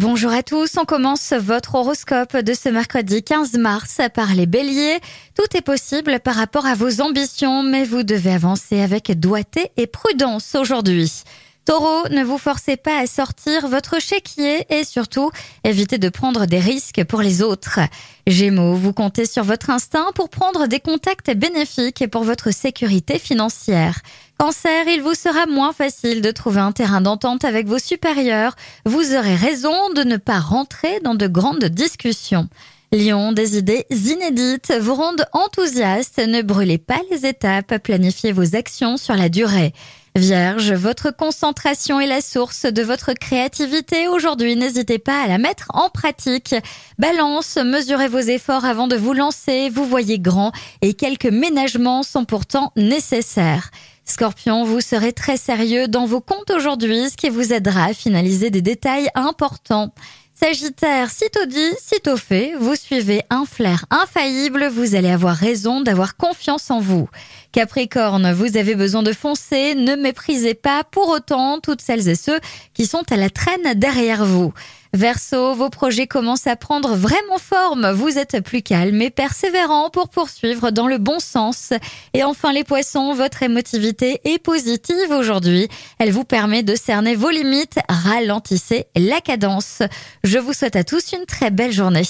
Bonjour à tous, on commence votre horoscope de ce mercredi 15 mars par les béliers. Tout est possible par rapport à vos ambitions, mais vous devez avancer avec doigté et prudence aujourd'hui. Taureau, ne vous forcez pas à sortir votre chéquier et surtout évitez de prendre des risques pour les autres. Gémeaux, vous comptez sur votre instinct pour prendre des contacts bénéfiques pour votre sécurité financière. Cancer, il vous sera moins facile de trouver un terrain d'entente avec vos supérieurs. Vous aurez raison de ne pas rentrer dans de grandes discussions. Lion, des idées inédites vous rendent enthousiaste. Ne brûlez pas les étapes, planifiez vos actions sur la durée. Vierge, votre concentration est la source de votre créativité. Aujourd'hui, n'hésitez pas à la mettre en pratique. Balance, mesurez vos efforts avant de vous lancer. Vous voyez grand et quelques ménagements sont pourtant nécessaires. Scorpion, vous serez très sérieux dans vos comptes aujourd'hui, ce qui vous aidera à finaliser des détails importants. Sagittaire, sitôt dit, sitôt fait, vous suivez un flair infaillible, vous allez avoir raison d'avoir confiance en vous. Capricorne, vous avez besoin de foncer, ne méprisez pas pour autant toutes celles et ceux qui sont à la traîne derrière vous. Verseau, vos projets commencent à prendre vraiment forme. Vous êtes plus calme et persévérant pour poursuivre dans le bon sens. Et enfin les poissons, votre émotivité est positive aujourd'hui. Elle vous permet de cerner vos limites. Ralentissez la cadence. Je vous souhaite à tous une très belle journée.